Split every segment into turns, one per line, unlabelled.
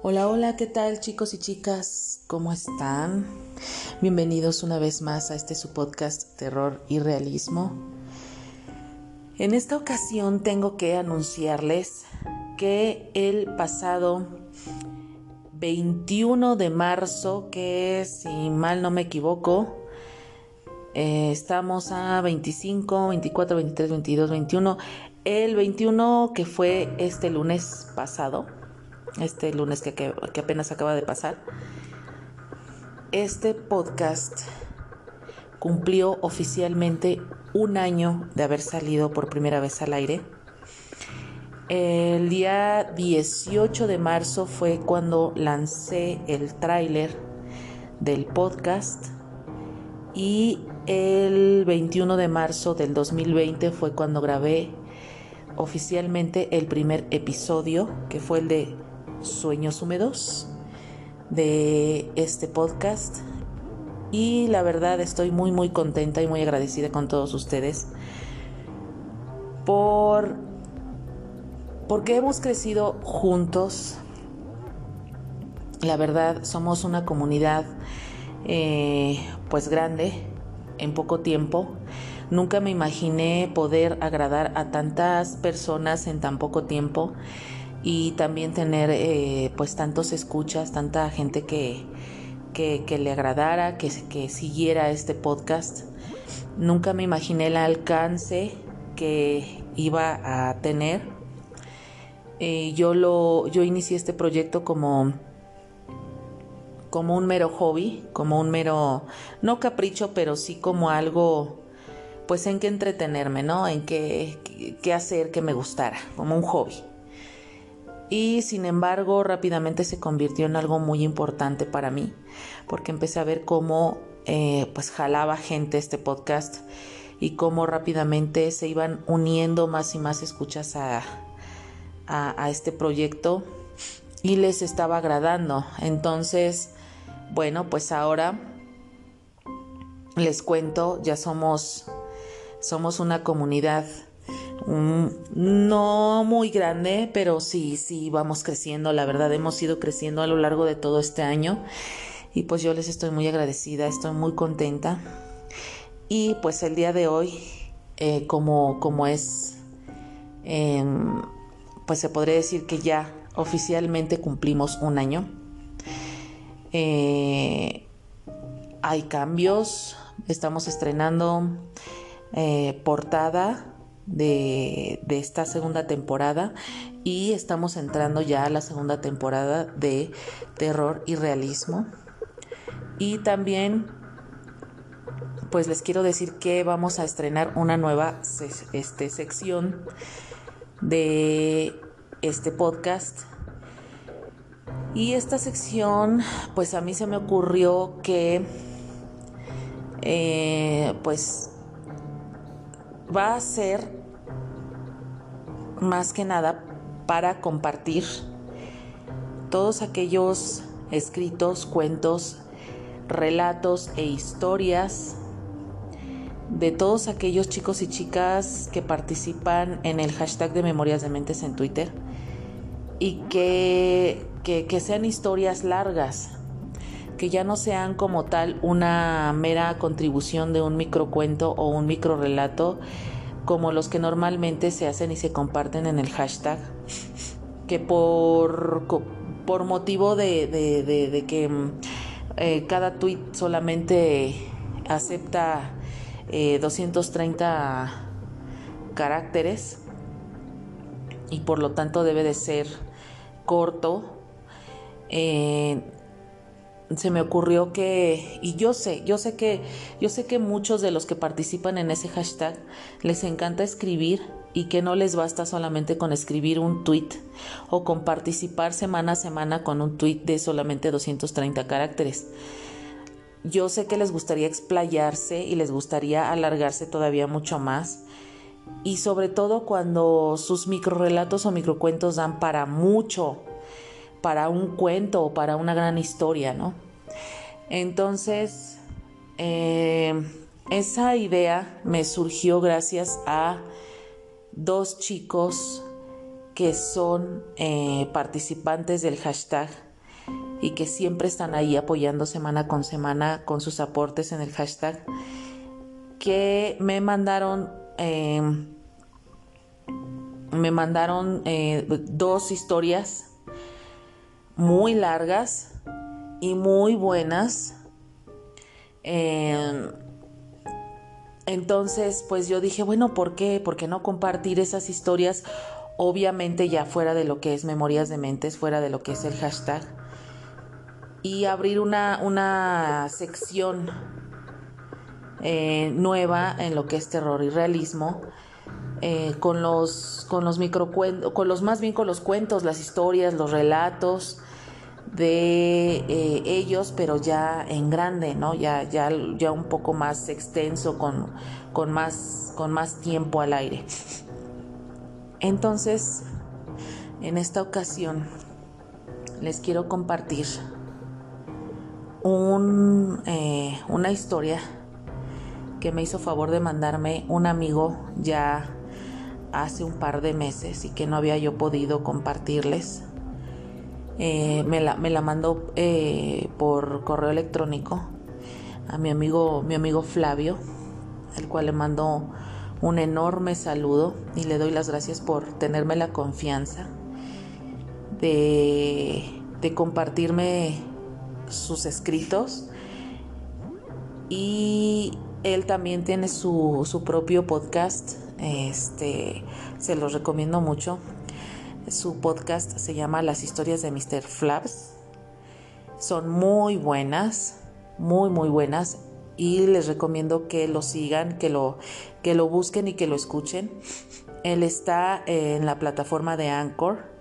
Hola, hola, ¿qué tal chicos y chicas? ¿Cómo están? Bienvenidos una vez más a este su podcast Terror y Realismo. En esta ocasión tengo que anunciarles que el pasado 21 de marzo, que si mal no me equivoco, eh, estamos a 25, 24, 23, 22, 21. El 21 que fue este lunes pasado, este lunes que, que, apenas acaba de pasar, este podcast cumplió oficialmente un año de haber salido por primera vez al aire. El día 18 de marzo fue cuando lancé el tráiler del podcast y el 21 de marzo del 2020 fue cuando grabé oficialmente el primer episodio, que fue el de Sueños Húmedos de este podcast. Y la verdad estoy muy muy contenta y muy agradecida con todos ustedes por porque hemos crecido juntos. La verdad somos una comunidad eh, pues grande en poco tiempo. Nunca me imaginé poder agradar a tantas personas en tan poco tiempo y también tener eh, pues tantos escuchas, tanta gente que, que, le agradara, que, que siguiera este podcast. Nunca me imaginé el alcance que iba a tener. Eh, yo, lo, yo inicié este proyecto como, como un mero hobby, como un mero, no capricho, pero sí como algo, pues en qué entretenerme, ¿no? En qué, qué hacer que me gustara, como un hobby y sin embargo rápidamente se convirtió en algo muy importante para mí porque empecé a ver cómo eh, pues jalaba gente este podcast y cómo rápidamente se iban uniendo más y más escuchas a, a, este proyecto y les estaba agradando. Entonces bueno pues ahora les cuento ya somos somos una comunidad no muy grande, pero sí, sí, vamos creciendo. La verdad, hemos ido creciendo a lo largo de todo este año. Y pues yo les estoy muy agradecida, estoy muy contenta. Y pues el día de hoy, eh, como, como es, em, pues se podría decir que ya oficialmente cumplimos un año. Eh, hay cambios, estamos estrenando eh, portada de, esta segunda temporada y estamos entrando ya a la segunda temporada de terror y realismo. Y también pues les quiero decir que vamos a estrenar una nueva este, sección de este podcast. Y esta sección, pues a mí se me ocurrió que, eh, pues, va a ser más que nada para compartir todos aquellos escritos, cuentos, relatos e historias de todos aquellos chicos y chicas que participan en el hashtag de Memorias de Mentes en Twitter y que, que, sean historias largas, que ya no sean como tal una mera contribución de un microcuento o un micro relato, como los que normalmente se hacen y se comparten en el hashtag, que por, por motivo de, que mm, eh, cada tweet solamente acepta 230 eh, caracteres y por lo tanto debe de ser corto. Eh, se me ocurrió que y yo sé, yo sé que yo sé que muchos de los que participan en ese hashtag les encanta escribir y que no les basta solamente con escribir un tweet o con participar semana a semana con un tweet de solamente 230 caracteres. Yo sé que les gustaría explayarse y les gustaría alargarse todavía mucho más y sobre todo cuando sus microrelatos o microcuentos dan para mucho para un cuento o para una gran historia, ¿no? Entonces, eh, esa idea me surgió gracias a dos chicos que son eh, participantes del hashtag y que siempre están ahí apoyando semana con semana con sus aportes en el hashtag, que me mandaron, em, me mandaron eh, dos historias muy largas y muy buenas. Em, entonces, pues yo dije, bueno, ¿por qué? ¿Por qué no compartir esas historias? Obviamente ya fuera de lo que es Memorias de Mentes, fuera de lo que es el hashtag y abrir una, una sección eh, nueva en lo que es terror y realismo. Eh, con los con los microcuentos, con los más bien con los cuentos, las historias, los relatos de eh, ellos, pero ya en grande, ¿no? Ya, ya, ya un poco más extenso, con, con, más, con más tiempo al aire. Entonces, en esta ocasión, les quiero compartir un, eh, una historia que me hizo favor de mandarme un amigo ya hace un par de meses y que no había yo podido compartirles. Eh, me, la, me, la, mandó eh, por correo electrónico a mi amigo, mi amigo Flavio, al cual le mando un enorme saludo y le doy las gracias por tenerme la confianza de, de compartirme sus escritos y él también tiene su, su propio podcast, este, se los recomiendo mucho. Su podcast se llama Las historias de Mr. Flaps. Son muy buenas, muy muy buenas y les recomiendo que lo sigan, que lo que lo busquen y que lo escuchen. Él está en la plataforma de Anchor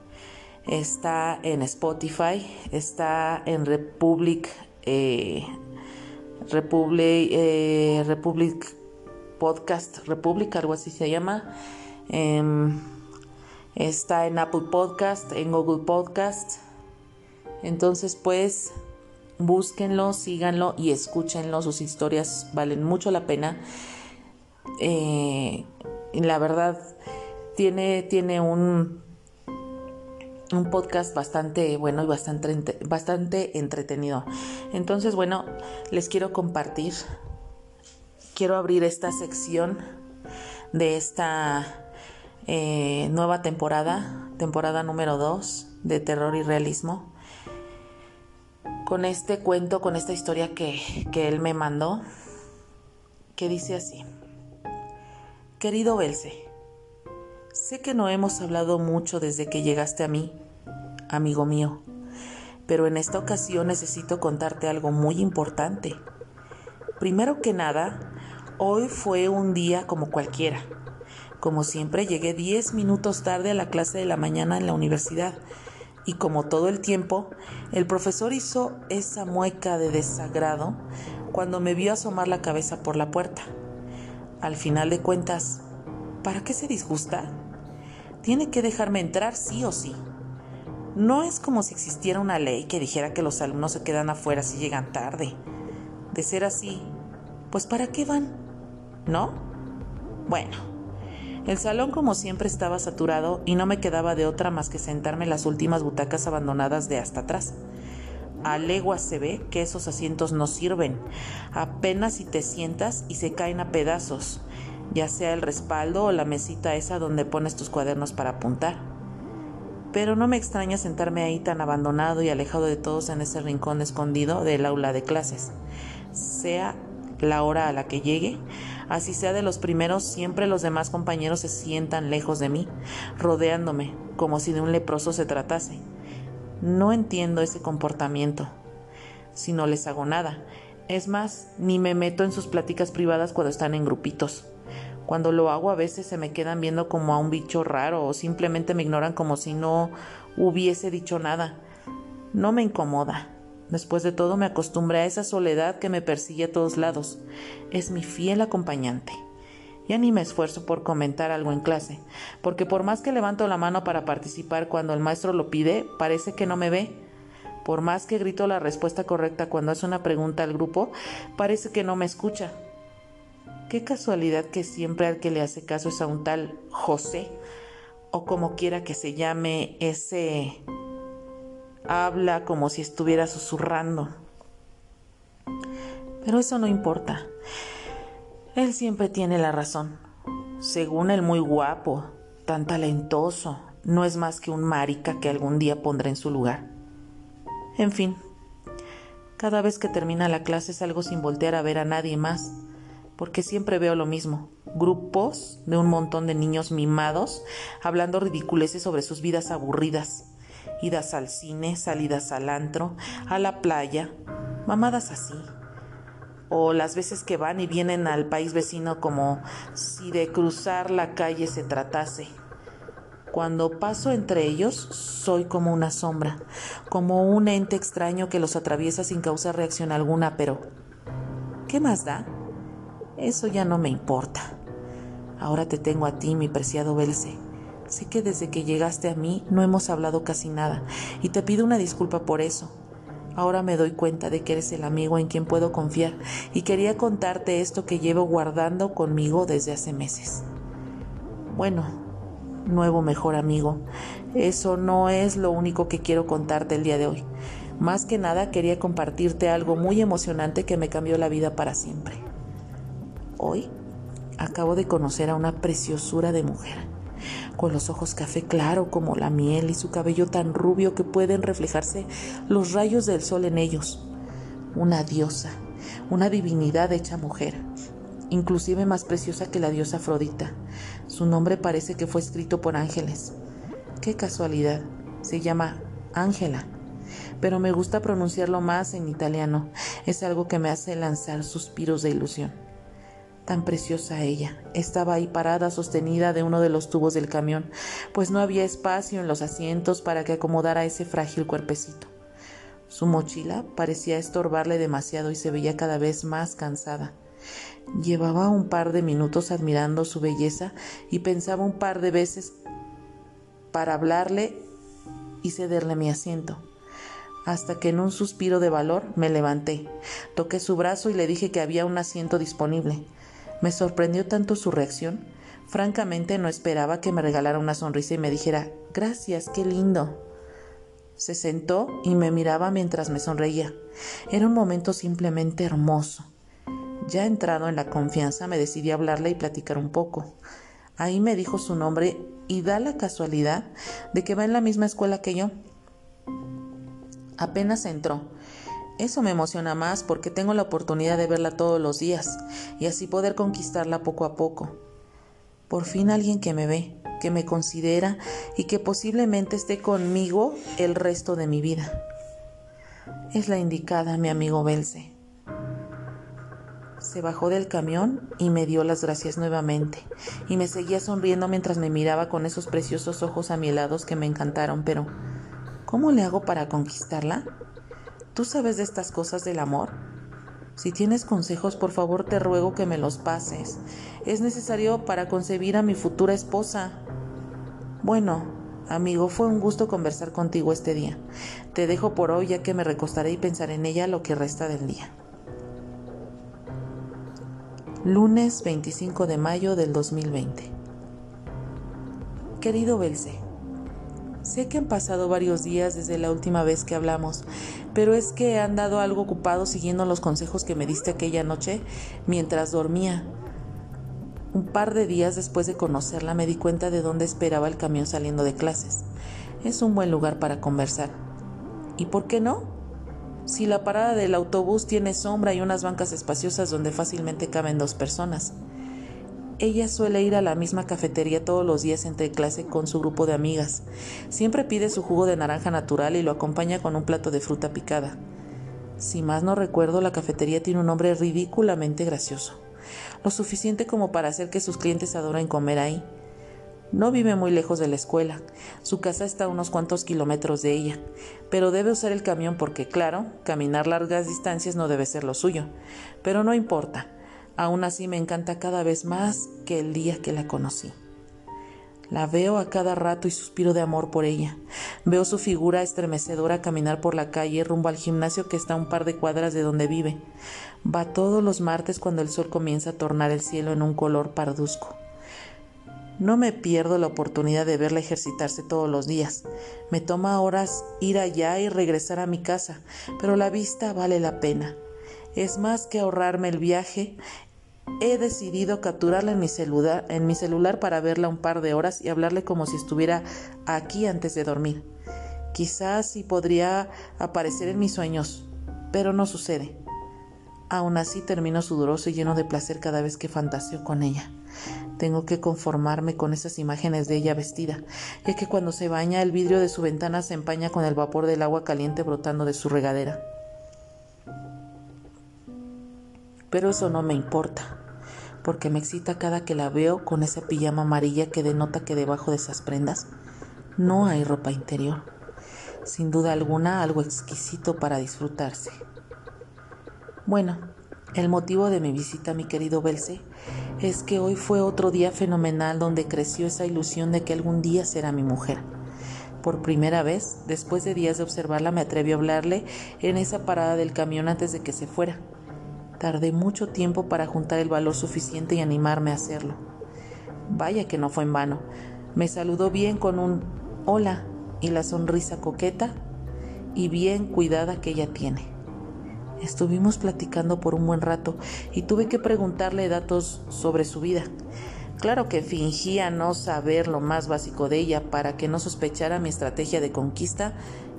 está en Spotify, está en Republic, eh, Republic, eh, Republic Podcast, Republic, algo así se llama. Em, está en Apple Podcast, en Google Podcast. Entonces, pues, búsquenlo, síganlo y escúchenlo. Sus historias valen mucho la pena. Eh, la verdad, tiene, tiene un un podcast bastante bueno y bastante, bastante entretenido. Entonces, bueno, les quiero compartir, quiero abrir esta sección de esta eh, nueva temporada, temporada número 2 de terror y realismo, con este cuento, con esta historia que, que él me mandó, que dice así. Querido Belce, Sé que no hemos hablado mucho desde que llegaste a mí, amigo mío, pero en esta ocasión necesito contarte algo muy importante. Primero que nada, hoy fue un día como cualquiera. Como siempre, llegué 10 minutos tarde a la clase de la mañana en la universidad y como todo el tiempo, el profesor hizo esa mueca de desagrado cuando me vio asomar la cabeza por la puerta. Al final de cuentas, ¿para qué se disgusta? tiene que dejarme entrar sí o sí. No es como si existiera una ley que dijera que los alumnos se quedan afuera si llegan tarde. De ser así, pues ¿para qué van? ¿No? Bueno, el salón como siempre estaba saturado y no me quedaba de otra más que sentarme en las últimas butacas abandonadas de hasta atrás. A legua se ve que esos asientos no sirven. Apenas si te sientas y se caen a pedazos ya sea el respaldo o la mesita esa donde pones tus cuadernos para apuntar. Pero no me extraña sentarme ahí tan abandonado y alejado de todos en ese rincón escondido del aula de clases. Sea la hora a la que llegue, así sea de los primeros, siempre los demás compañeros se sientan lejos de mí, rodeándome, como si de un leproso se tratase. No entiendo ese comportamiento, si no les hago nada. Es más, ni me meto en sus pláticas privadas cuando están en grupitos. Cuando lo hago a veces se me quedan viendo como a un bicho raro o simplemente me ignoran como si no hubiese dicho nada. No me incomoda. Después de todo me acostumbré a esa soledad que me persigue a todos lados. Es mi fiel acompañante. Ya ni me esfuerzo por comentar algo en clase, porque por más que levanto la mano para participar cuando el maestro lo pide, parece que no me ve. Por más que grito la respuesta correcta cuando hace una pregunta al grupo, parece que no me escucha. Qué casualidad que siempre al que le hace caso es a un tal José, o como quiera que se llame ese Habla como si estuviera susurrando. Pero eso no importa. Él siempre tiene la razón. Según el muy guapo, tan talentoso, no es más que un marica que algún día pondré en su lugar. En fin, cada vez que termina la clase salgo sin voltear a ver a nadie más, porque siempre veo lo mismo, grupos de un montón de niños mimados hablando ridiculeces sobre sus vidas aburridas, idas al cine, salidas al antro, a la playa, mamadas así. O las veces que van y vienen al país vecino como si de cruzar la calle se tratase. Cuando paso entre ellos, soy como una sombra, como un ente extraño que los atraviesa sin causar reacción alguna, pero ¿qué más da? Eso ya no me importa. Ahora te tengo a ti, mi preciado Belce. Sé que desde que llegaste a mí no hemos hablado casi nada, y te pido una disculpa por eso. Ahora me doy cuenta de que eres el amigo en quien puedo confiar, y quería contarte esto que llevo guardando conmigo desde hace meses. Bueno, nuevo mejor amigo. Eso no es lo único que quiero contarte el día de hoy. Más que nada quería compartirte algo muy emocionante que me cambió la vida para siempre. Hoy acabo de conocer a una preciosura de mujer, con los ojos café claro como la miel y su cabello tan rubio que pueden reflejarse los rayos del sol en ellos. Una diosa, una divinidad hecha mujer inclusive más preciosa que la diosa Afrodita. Su nombre parece que fue escrito por ángeles. Qué casualidad. Se llama Ángela. Pero me gusta pronunciarlo más en italiano. Es algo que me hace lanzar suspiros de ilusión. Tan preciosa ella. Estaba ahí parada, sostenida de uno de los tubos del camión, pues no había espacio en los asientos para que acomodara ese frágil cuerpecito. Su mochila parecía estorbarle demasiado y se veía cada vez más cansada. Llevaba un par de minutos admirando su belleza y pensaba un par de veces para hablarle y cederle mi asiento. Hasta que en un suspiro de valor me levanté, toqué su brazo y le dije que había un asiento disponible. Me sorprendió tanto su reacción. Francamente no esperaba que me regalara una sonrisa y me dijera, gracias, qué lindo. Se sentó y me miraba mientras me sonreía. Era un momento simplemente hermoso. Ya entrado en la confianza, me decidí a hablarle y platicar un poco. Ahí me dijo su nombre y da la casualidad de que va en la misma escuela que yo. Apenas entró. Eso me emociona más porque tengo la oportunidad de verla todos los días y así poder conquistarla poco a poco. Por fin alguien que me ve, que me considera y que posiblemente esté conmigo el resto de mi vida. Es la indicada, mi amigo Belce. Se bajó del camión y me dio las gracias nuevamente, y me seguía sonriendo mientras me miraba con esos preciosos ojos amielados que me encantaron, pero ¿cómo le hago para conquistarla? ¿Tú sabes de estas cosas del amor? Si tienes consejos, por favor te ruego que me los pases. Es necesario para concebir a mi futura esposa. Bueno, amigo, fue un gusto conversar contigo este día. Te dejo por hoy ya que me recostaré y pensaré en ella lo que resta del día lunes 25 de mayo del 2020. Querido Belce, sé que han pasado varios días desde la última vez que hablamos, pero es que he andado algo ocupado siguiendo los consejos que me diste aquella noche mientras dormía. Un par de días después de conocerla me di cuenta de dónde esperaba el camión saliendo de clases. Es un buen lugar para conversar. ¿Y por qué no? si la parada del autobús tiene sombra y unas bancas espaciosas donde fácilmente caben dos personas. Ella suele ir a la misma cafetería todos los días entre clase con su grupo de amigas. Siempre pide su jugo de naranja natural y lo acompaña con un plato de fruta picada. Si más no recuerdo, la cafetería tiene un nombre ridículamente gracioso, lo suficiente como para hacer que sus clientes adoren comer ahí. No vive muy lejos de la escuela. Su casa está a unos cuantos kilómetros de ella, pero debe usar el camión porque, claro, caminar largas distancias no debe ser lo suyo. Pero no importa. Aún así me encanta cada vez más que el día que la conocí. La veo a cada rato y suspiro de amor por ella. Veo su figura estremecedora caminar por la calle rumbo al gimnasio que está a un par de cuadras de donde vive. Va todos los martes cuando el sol comienza a tornar el cielo en un color parduzco. No me pierdo la oportunidad de verla ejercitarse todos los días. Me toma horas ir allá y regresar a mi casa, pero la vista vale la pena. Es más que ahorrarme el viaje. He decidido capturarla en mi celular, en mi celular para verla un par de horas y hablarle como si estuviera aquí antes de dormir. Quizás sí podría aparecer en mis sueños, pero no sucede. Aún así termino sudoroso y lleno de placer cada vez que fantaseo con ella. Tengo que conformarme con esas imágenes de ella vestida, ya que cuando se baña el vidrio de su ventana se empaña con el vapor del agua caliente brotando de su regadera. Pero eso no me importa, porque me excita cada que la veo con esa pijama amarilla que denota que debajo de esas prendas no hay ropa interior. Sin duda alguna algo exquisito para disfrutarse. Bueno, el motivo de mi visita, mi querido Belce, es que hoy fue otro día fenomenal donde creció esa ilusión de que algún día será mi mujer. Por primera vez, después de días de observarla, me atreví a hablarle en esa parada del camión antes de que se fuera. Tardé mucho tiempo para juntar el valor suficiente y animarme a hacerlo. Vaya que no fue en vano. Me saludó bien con un hola y la sonrisa coqueta y bien cuidada que ella tiene. Estuvimos platicando por un buen rato y tuve que preguntarle datos sobre su vida. Claro que fingía no saber lo más básico de ella para que no sospechara mi estrategia de conquista.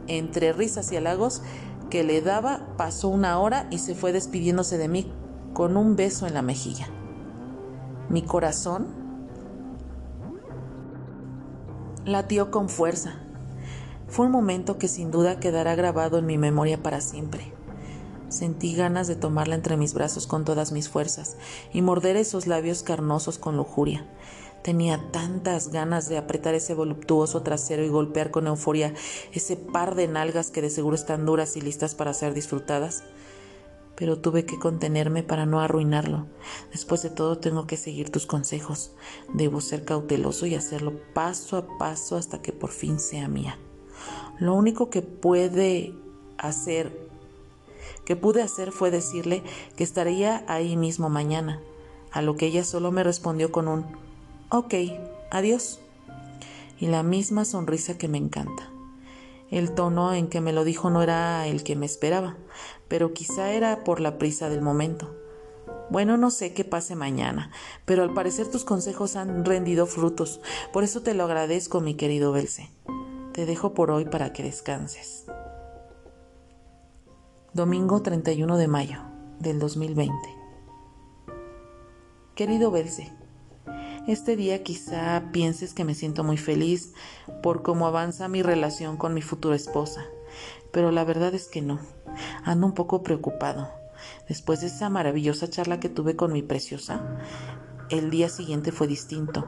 Entre risas y halagos que le daba, pasó una hora y se fue despidiéndose de mí con un beso en la mejilla. Mi corazón latió con fuerza. Fue un momento que sin duda quedará grabado en mi memoria para siempre. Sentí ganas de tomarla entre mis brazos con todas mis fuerzas y morder esos labios carnosos con lujuria. Tenía tantas ganas de apretar ese voluptuoso trasero y golpear con euforia ese par de nalgas que de seguro están duras y listas para ser disfrutadas. Pero tuve que contenerme para no arruinarlo. Después de todo tengo que seguir tus consejos. Debo ser cauteloso y hacerlo paso a paso hasta que por fin sea mía. Lo único que puede hacer que pude hacer fue decirle que estaría ahí mismo mañana, a lo que ella solo me respondió con un Ok, adiós. Y la misma sonrisa que me encanta. El tono en que me lo dijo no era el que me esperaba, pero quizá era por la prisa del momento. Bueno, no sé qué pase mañana, pero al parecer tus consejos han rendido frutos, por eso te lo agradezco, mi querido Belce. Te dejo por hoy para que descanses. Domingo 31 de mayo del 2020. Querido Belce, este día quizá pienses que me siento muy feliz por cómo avanza mi relación con mi futura esposa, pero la verdad es que no. Ando un poco preocupado. Después de esa maravillosa charla que tuve con mi preciosa, el día siguiente fue distinto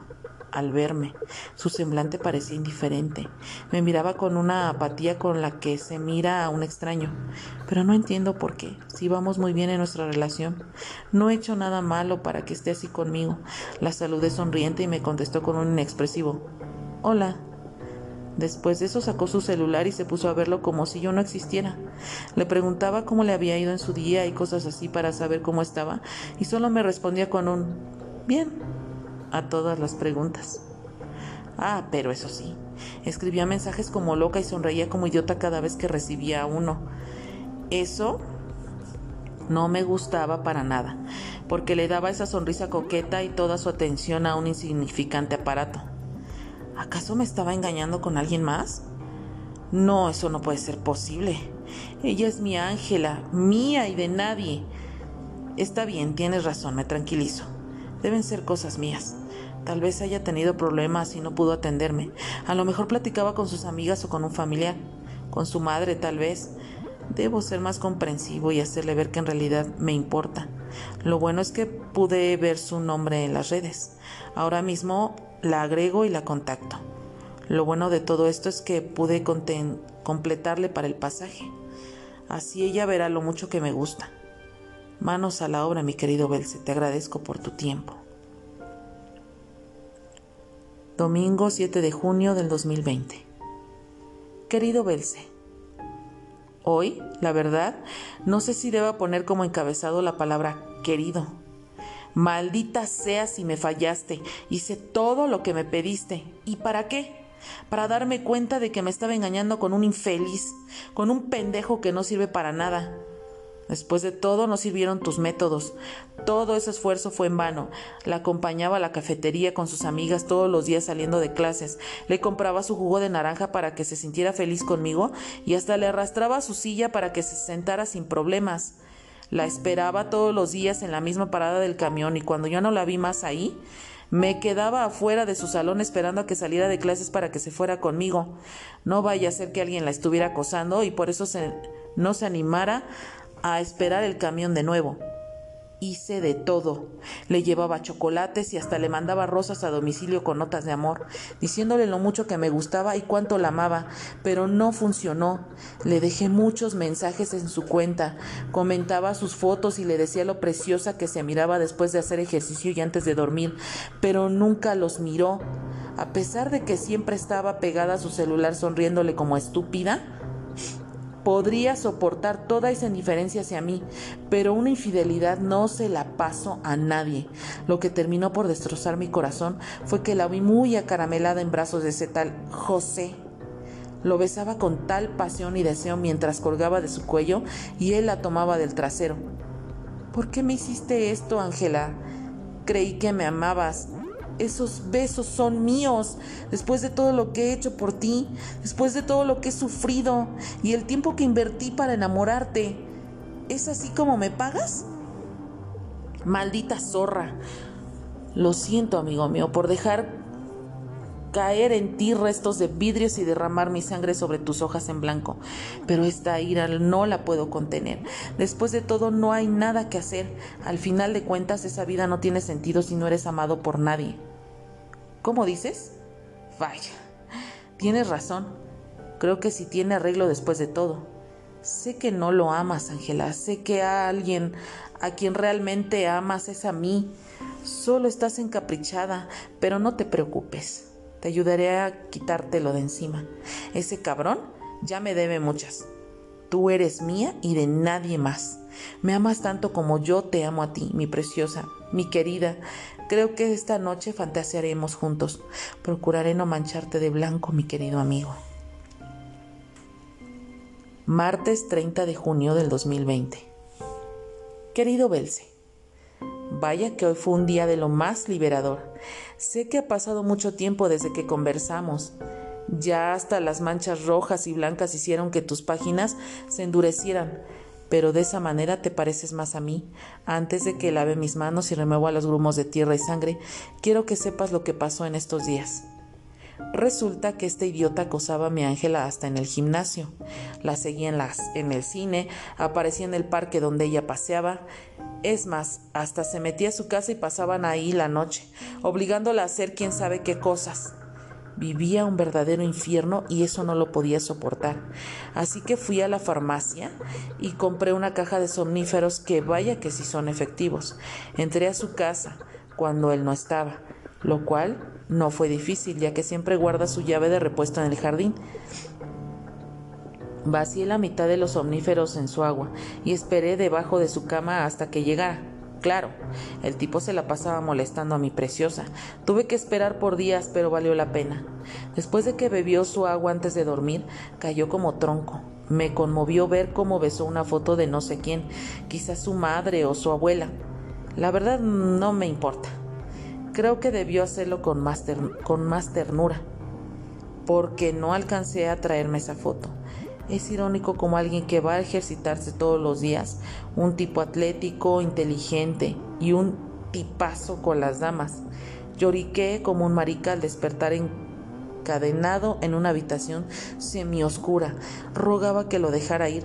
al verme. Su semblante parecía indiferente. Me miraba con una apatía con la que se mira a un extraño. Pero no entiendo por qué, si vamos muy bien en nuestra relación. No he hecho nada malo para que esté así conmigo. La saludé sonriente y me contestó con un inexpresivo Hola. Después de eso sacó su celular y se puso a verlo como si yo no existiera. Le preguntaba cómo le había ido en su día y cosas así para saber cómo estaba, y solo me respondía con un bien a todas las preguntas. Ah, pero eso sí, escribía mensajes como loca y sonreía como idiota cada vez que recibía uno. Eso no me gustaba para nada, porque le daba esa sonrisa coqueta y toda su atención a un insignificante aparato. ¿Acaso me estaba engañando con alguien más? No, eso no puede ser posible. Ella es mi Ángela, mía y de nadie. Está bien, tienes razón, me tranquilizo. Deben ser cosas mías. Tal vez haya tenido problemas y no pudo atenderme. A lo mejor platicaba con sus amigas o con un familiar, con su madre tal vez. Debo ser más comprensivo y hacerle ver que en realidad me importa. Lo bueno es que pude ver su nombre en las redes. Ahora mismo la agrego y la contacto. Lo bueno de todo esto es que pude completarle para el pasaje. Así ella verá lo mucho que me gusta. Manos a la obra, mi querido Belce, te agradezco por tu tiempo. Domingo 7 de junio del 2020. Querido Belce, hoy, la verdad, no sé si deba poner como encabezado la palabra querido. Maldita sea si me fallaste. Hice todo lo que me pediste. ¿Y para qué? Para darme cuenta de que me estaba engañando con un infeliz, con un pendejo que no sirve para nada. Después de todo, no sirvieron tus métodos. Todo ese esfuerzo fue en vano. La acompañaba a la cafetería con sus amigas todos los días saliendo de clases. Le compraba su jugo de naranja para que se sintiera feliz conmigo y hasta le arrastraba su silla para que se sentara sin problemas. La esperaba todos los días en la misma parada del camión y cuando yo no la vi más ahí, me quedaba afuera de su salón esperando a que saliera de clases para que se fuera conmigo. No vaya a ser que alguien la estuviera acosando y por eso se, no se animara a esperar el camión de nuevo. Hice de todo. Le llevaba chocolates y hasta le mandaba rosas a domicilio con notas de amor, diciéndole lo mucho que me gustaba y cuánto la amaba, pero no funcionó. Le dejé muchos mensajes en su cuenta, comentaba sus fotos y le decía lo preciosa que se miraba después de hacer ejercicio y antes de dormir, pero nunca los miró. A pesar de que siempre estaba pegada a su celular sonriéndole como estúpida, Podría soportar toda esa indiferencia hacia mí, pero una infidelidad no se la paso a nadie. Lo que terminó por destrozar mi corazón fue que la vi muy acaramelada en brazos de ese tal José. Lo besaba con tal pasión y deseo mientras colgaba de su cuello y él la tomaba del trasero. ¿Por qué me hiciste esto, Ángela? Creí que me amabas, esos besos son míos, después de todo lo que he hecho por ti, después de todo lo que he sufrido y el tiempo que invertí para enamorarte. ¿Es así como me pagas? Maldita zorra. Lo siento, amigo mío, por dejar caer en ti restos de vidrios y derramar mi sangre sobre tus hojas en blanco. Pero esta ira no la puedo contener. Después de todo, no hay nada que hacer. Al final de cuentas, esa vida no tiene sentido si no eres amado por nadie. ¿Cómo dices? Vaya, tienes razón. Creo que sí tiene arreglo después de todo. Sé que no lo amas, Ángela. Sé que a alguien a quien realmente amas es a mí. Solo estás encaprichada, pero no te preocupes. Te ayudaré a quitártelo de encima. Ese cabrón ya me debe muchas. Tú eres mía y de nadie más. Me amas tanto como yo te amo a ti, mi preciosa, mi querida. Creo que esta noche fantasearemos juntos. Procuraré no mancharte de blanco, mi querido amigo. Martes 30 de junio del 2020. Querido Belce, vaya que hoy fue un día de lo más liberador. Sé que ha pasado mucho tiempo desde que conversamos. Ya hasta las manchas rojas y blancas hicieron que tus páginas se endurecieran pero de esa manera te pareces más a mí. Antes de que lave mis manos y remueva los grumos de tierra y sangre, quiero que sepas lo que pasó en estos días. Resulta que este idiota acosaba a mi Ángela hasta en el gimnasio. La seguía en, las, en el cine, aparecía en el parque donde ella paseaba. Es más, hasta se metía a su casa y pasaban ahí la noche, obligándola a hacer quién sabe qué cosas. Vivía un verdadero infierno y eso no lo podía soportar. Así que fui a la farmacia y compré una caja de somníferos que vaya que sí son efectivos. Entré a su casa cuando él no estaba, lo cual no fue difícil ya que siempre guarda su llave de repuesto en el jardín. Vacié la mitad de los somníferos en su agua y esperé debajo de su cama hasta que llegara. Claro, el tipo se la pasaba molestando a mi preciosa. Tuve que esperar por días, pero valió la pena. Después de que bebió su agua antes de dormir, cayó como tronco. Me conmovió ver cómo besó una foto de no sé quién, quizás su madre o su abuela. La verdad no me importa. Creo que debió hacerlo con más, con más ternura, porque no alcancé a traerme esa foto. Es irónico como alguien que va a ejercitarse todos los días, un tipo atlético, inteligente y un tipazo con las damas. Lloriqué como un marica al despertar encadenado en una habitación semioscura. Rogaba que lo dejara ir,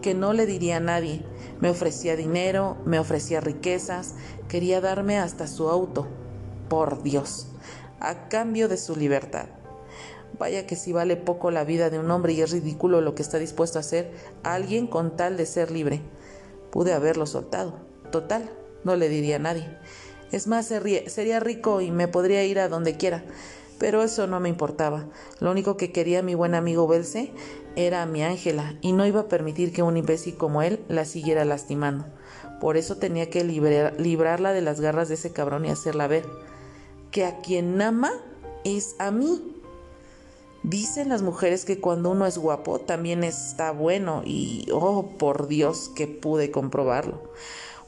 que no le diría a nadie. Me ofrecía dinero, me ofrecía riquezas, quería darme hasta su auto. Por Dios, a cambio de su libertad. Vaya que si vale poco la vida de un hombre y es ridículo lo que está dispuesto a hacer alguien con tal de ser libre. Pude haberlo soltado. Total, no le diría a nadie. Es más, sería rico y me podría ir a donde quiera. Pero eso no me importaba. Lo único que quería mi buen amigo Belce era a mi Ángela y no iba a permitir que un imbécil como él la siguiera lastimando. Por eso tenía que librarla de las garras de ese cabrón y hacerla ver que a quien ama es a mí. Dicen las mujeres que cuando uno es guapo también está bueno y, oh, por Dios, que pude comprobarlo.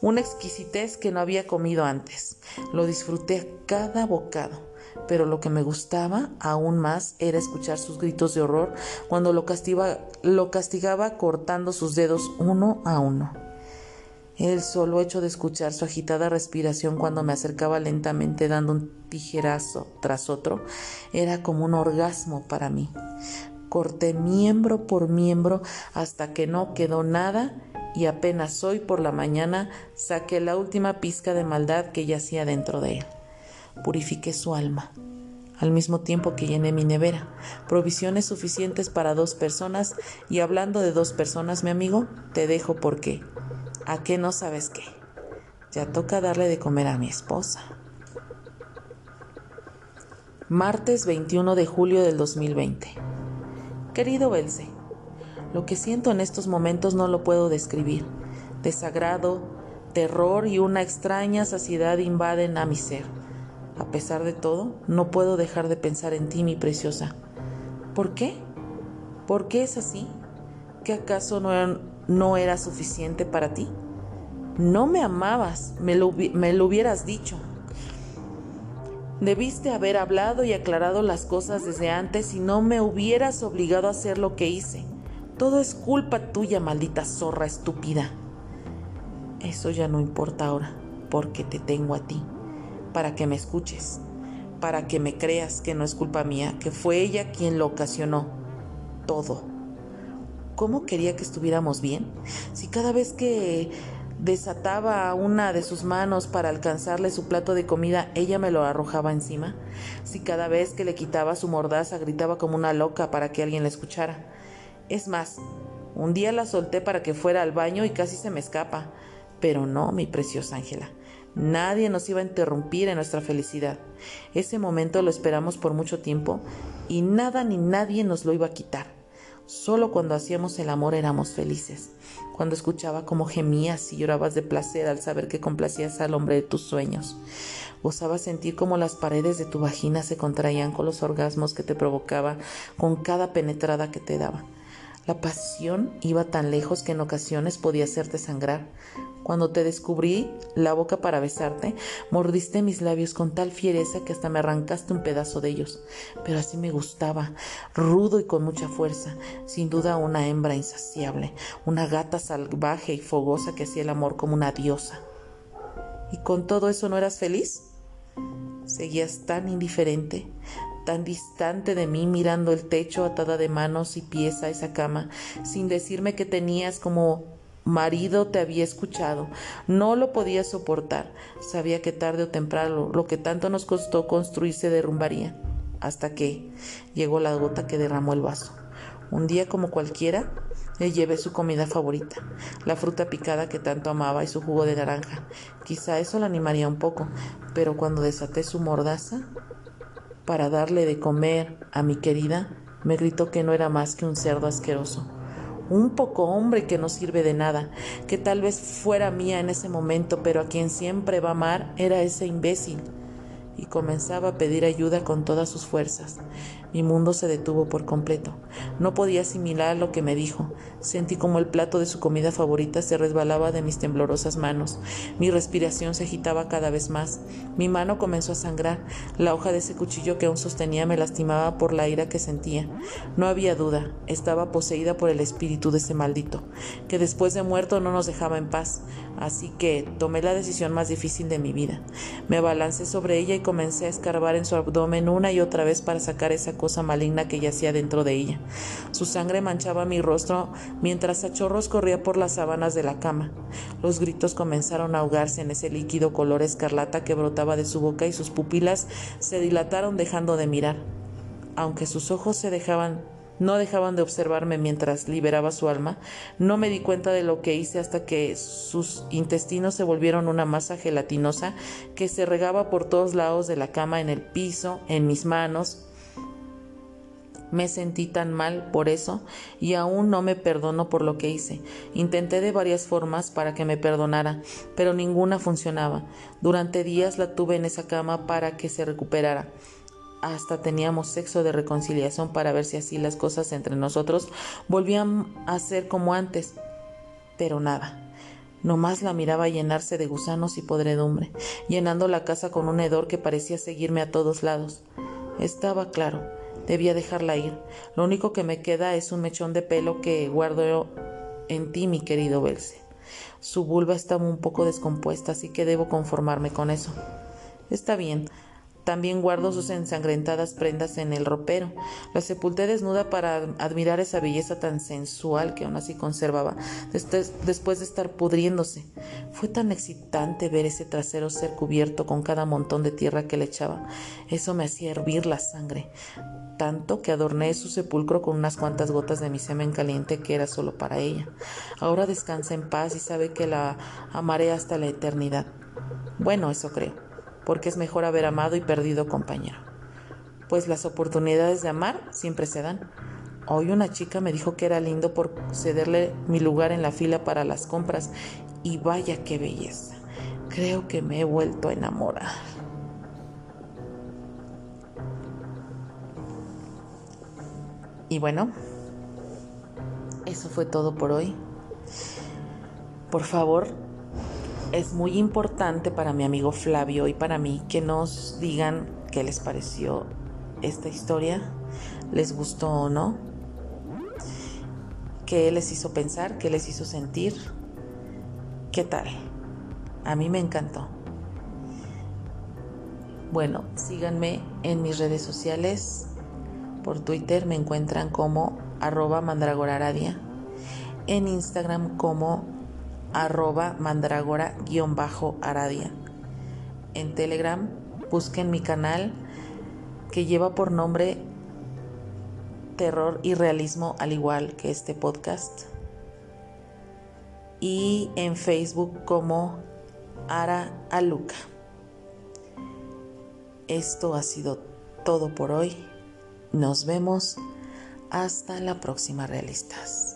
Una exquisitez que no había comido antes. Lo disfruté cada bocado, pero lo que me gustaba aún más era escuchar sus gritos de horror cuando lo lo castigaba cortando sus dedos uno a uno. El solo hecho de escuchar su agitada respiración cuando me acercaba lentamente dando un tijerazo tras otro era como un orgasmo para mí. Corté miembro por miembro hasta que no quedó nada y apenas hoy por la mañana saqué la última pizca de maldad que yacía dentro de él. Purifiqué su alma, al mismo tiempo que llené mi nevera, provisiones suficientes para dos personas y hablando de dos personas, mi amigo, te dejo porque ¿A qué no sabes qué? Ya toca darle de comer a mi esposa. Martes 21 de julio del 2020. Querido Belce, lo que siento en estos momentos no lo puedo describir. Desagrado, terror y una extraña saciedad invaden a mi ser. A pesar de todo, no puedo dejar de pensar en ti, mi preciosa. ¿Por qué? ¿Por qué es así? ¿Que acaso no, no era suficiente para ti? No me amabas, me lo, me lo hubieras dicho. Debiste haber hablado y aclarado las cosas desde antes y no me hubieras obligado a hacer lo que hice. Todo es culpa tuya, maldita zorra estúpida. Eso ya no importa ahora, porque te tengo a ti, para que me escuches, para que me creas que no es culpa mía, que fue ella quien lo ocasionó. Todo. ¿Cómo quería que estuviéramos bien? Si cada vez que desataba una de sus manos para alcanzarle su plato de comida, ella me lo arrojaba encima. Si cada vez que le quitaba su mordaza gritaba como una loca para que alguien la escuchara. Es más, un día la solté para que fuera al baño y casi se me escapa. Pero no, mi preciosa Ángela. Nadie nos iba a interrumpir en nuestra felicidad. Ese momento lo esperamos por mucho tiempo y nada ni nadie nos lo iba a quitar. Solo cuando hacíamos el amor éramos felices. Cuando escuchaba cómo gemías y llorabas de placer al saber que complacías al hombre de tus sueños. Gozaba sentir cómo las paredes de tu vagina se contraían con los orgasmos que te provocaba con cada penetrada que te daba. La pasión iba tan lejos que en ocasiones podía hacerte sangrar. Cuando te descubrí la boca para besarte, mordiste mis labios con tal fiereza que hasta me arrancaste un pedazo de ellos. Pero así me gustaba, rudo y con mucha fuerza, sin duda una hembra insaciable, una gata salvaje y fogosa que hacía el amor como una diosa. ¿Y con todo eso no eras feliz? Seguías tan indiferente, tan distante de mí mirando el techo atada de manos y pies a esa cama, sin decirme que tenías como marido te había escuchado, no lo podía soportar, sabía que tarde o temprano lo que tanto nos costó construir se derrumbaría, hasta que llegó la gota que derramó el vaso. Un día como cualquiera, le llevé su comida favorita, la fruta picada que tanto amaba y su jugo de naranja. Quizá eso la animaría un poco, pero cuando desaté su mordaza para darle de comer a mi querida, me gritó que no era más que un cerdo asqueroso un poco hombre que no sirve de nada, que tal vez fuera mía en ese momento, pero a quien siempre va a amar era ese imbécil. Y comenzaba a pedir ayuda con todas sus fuerzas. Mi mundo se detuvo por completo. No podía asimilar lo que me dijo. Sentí como el plato de su comida favorita se resbalaba de mis temblorosas manos. Mi respiración se agitaba cada vez más. Mi mano comenzó a sangrar. La hoja de ese cuchillo que aún sostenía me lastimaba por la ira que sentía. No había duda. Estaba poseída por el espíritu de ese maldito, que después de muerto no nos dejaba en paz. Así que tomé la decisión más difícil de mi vida. Me abalancé sobre ella y comencé a escarbar en su abdomen una y otra vez para sacar cosa maligna que yacía dentro de ella. Su sangre manchaba mi rostro mientras a chorros corría por las sábanas de la cama. Los gritos comenzaron a ahogarse en ese líquido color escarlata que brotaba de su boca y sus pupilas se dilataron dejando de mirar. Aunque sus ojos se dejaban no dejaban de observarme mientras liberaba su alma. No me di cuenta de lo que hice hasta que sus intestinos se volvieron una masa gelatinosa que se regaba por todos lados de la cama, en el piso, en mis manos, Me sentí tan mal por eso y aún no me perdono por lo que hice. Intenté de varias formas para que me perdonara, pero ninguna funcionaba. Durante días la tuve en esa cama para que se recuperara. Hasta teníamos sexo de reconciliación para ver si así las cosas entre nosotros volvían a ser como antes. Pero nada. Nomás la miraba llenarse de gusanos y podredumbre, llenando la casa con un hedor que parecía seguirme a todos lados. Estaba claro Debía dejarla ir. Lo único que me queda es un mechón de pelo que guardo en ti, mi querido Belce. Su vulva está un poco descompuesta, así que debo conformarme con eso. Está bien, también guardo sus ensangrentadas prendas en el ropero. La sepulté desnuda para admirar esa belleza tan sensual que aún así conservaba, después de estar pudriéndose. Fue tan excitante ver ese trasero ser cubierto con cada montón de tierra que le echaba. Eso me hacía hervir la sangre, tanto que adorné su sepulcro con unas cuantas gotas de mi semen caliente que era solo para ella. Ahora descansa en paz y sabe que la amaré hasta la eternidad. Bueno, eso creo porque es mejor haber amado y perdido compañero. Pues las oportunidades de amar siempre se dan. Hoy una chica me dijo que era lindo por cederle mi lugar en la fila para las compras y vaya qué belleza. Creo que me he vuelto a enamorar. Y bueno, eso fue todo por hoy. Por favor, es muy importante para mi amigo Flavio y para mí que nos digan qué les pareció esta historia, les gustó o no, qué les hizo pensar, qué les hizo sentir, qué tal. A mí me encantó. Bueno, síganme en mis redes sociales. Por Twitter me encuentran como arroba mandragoraradia. En Instagram como arroba mandragora-aradia. En Telegram busquen mi canal que lleva por nombre Terror y Realismo al igual que este podcast. Y en Facebook como Ara Aluca. Esto ha sido todo por hoy. Nos vemos hasta la próxima, realistas.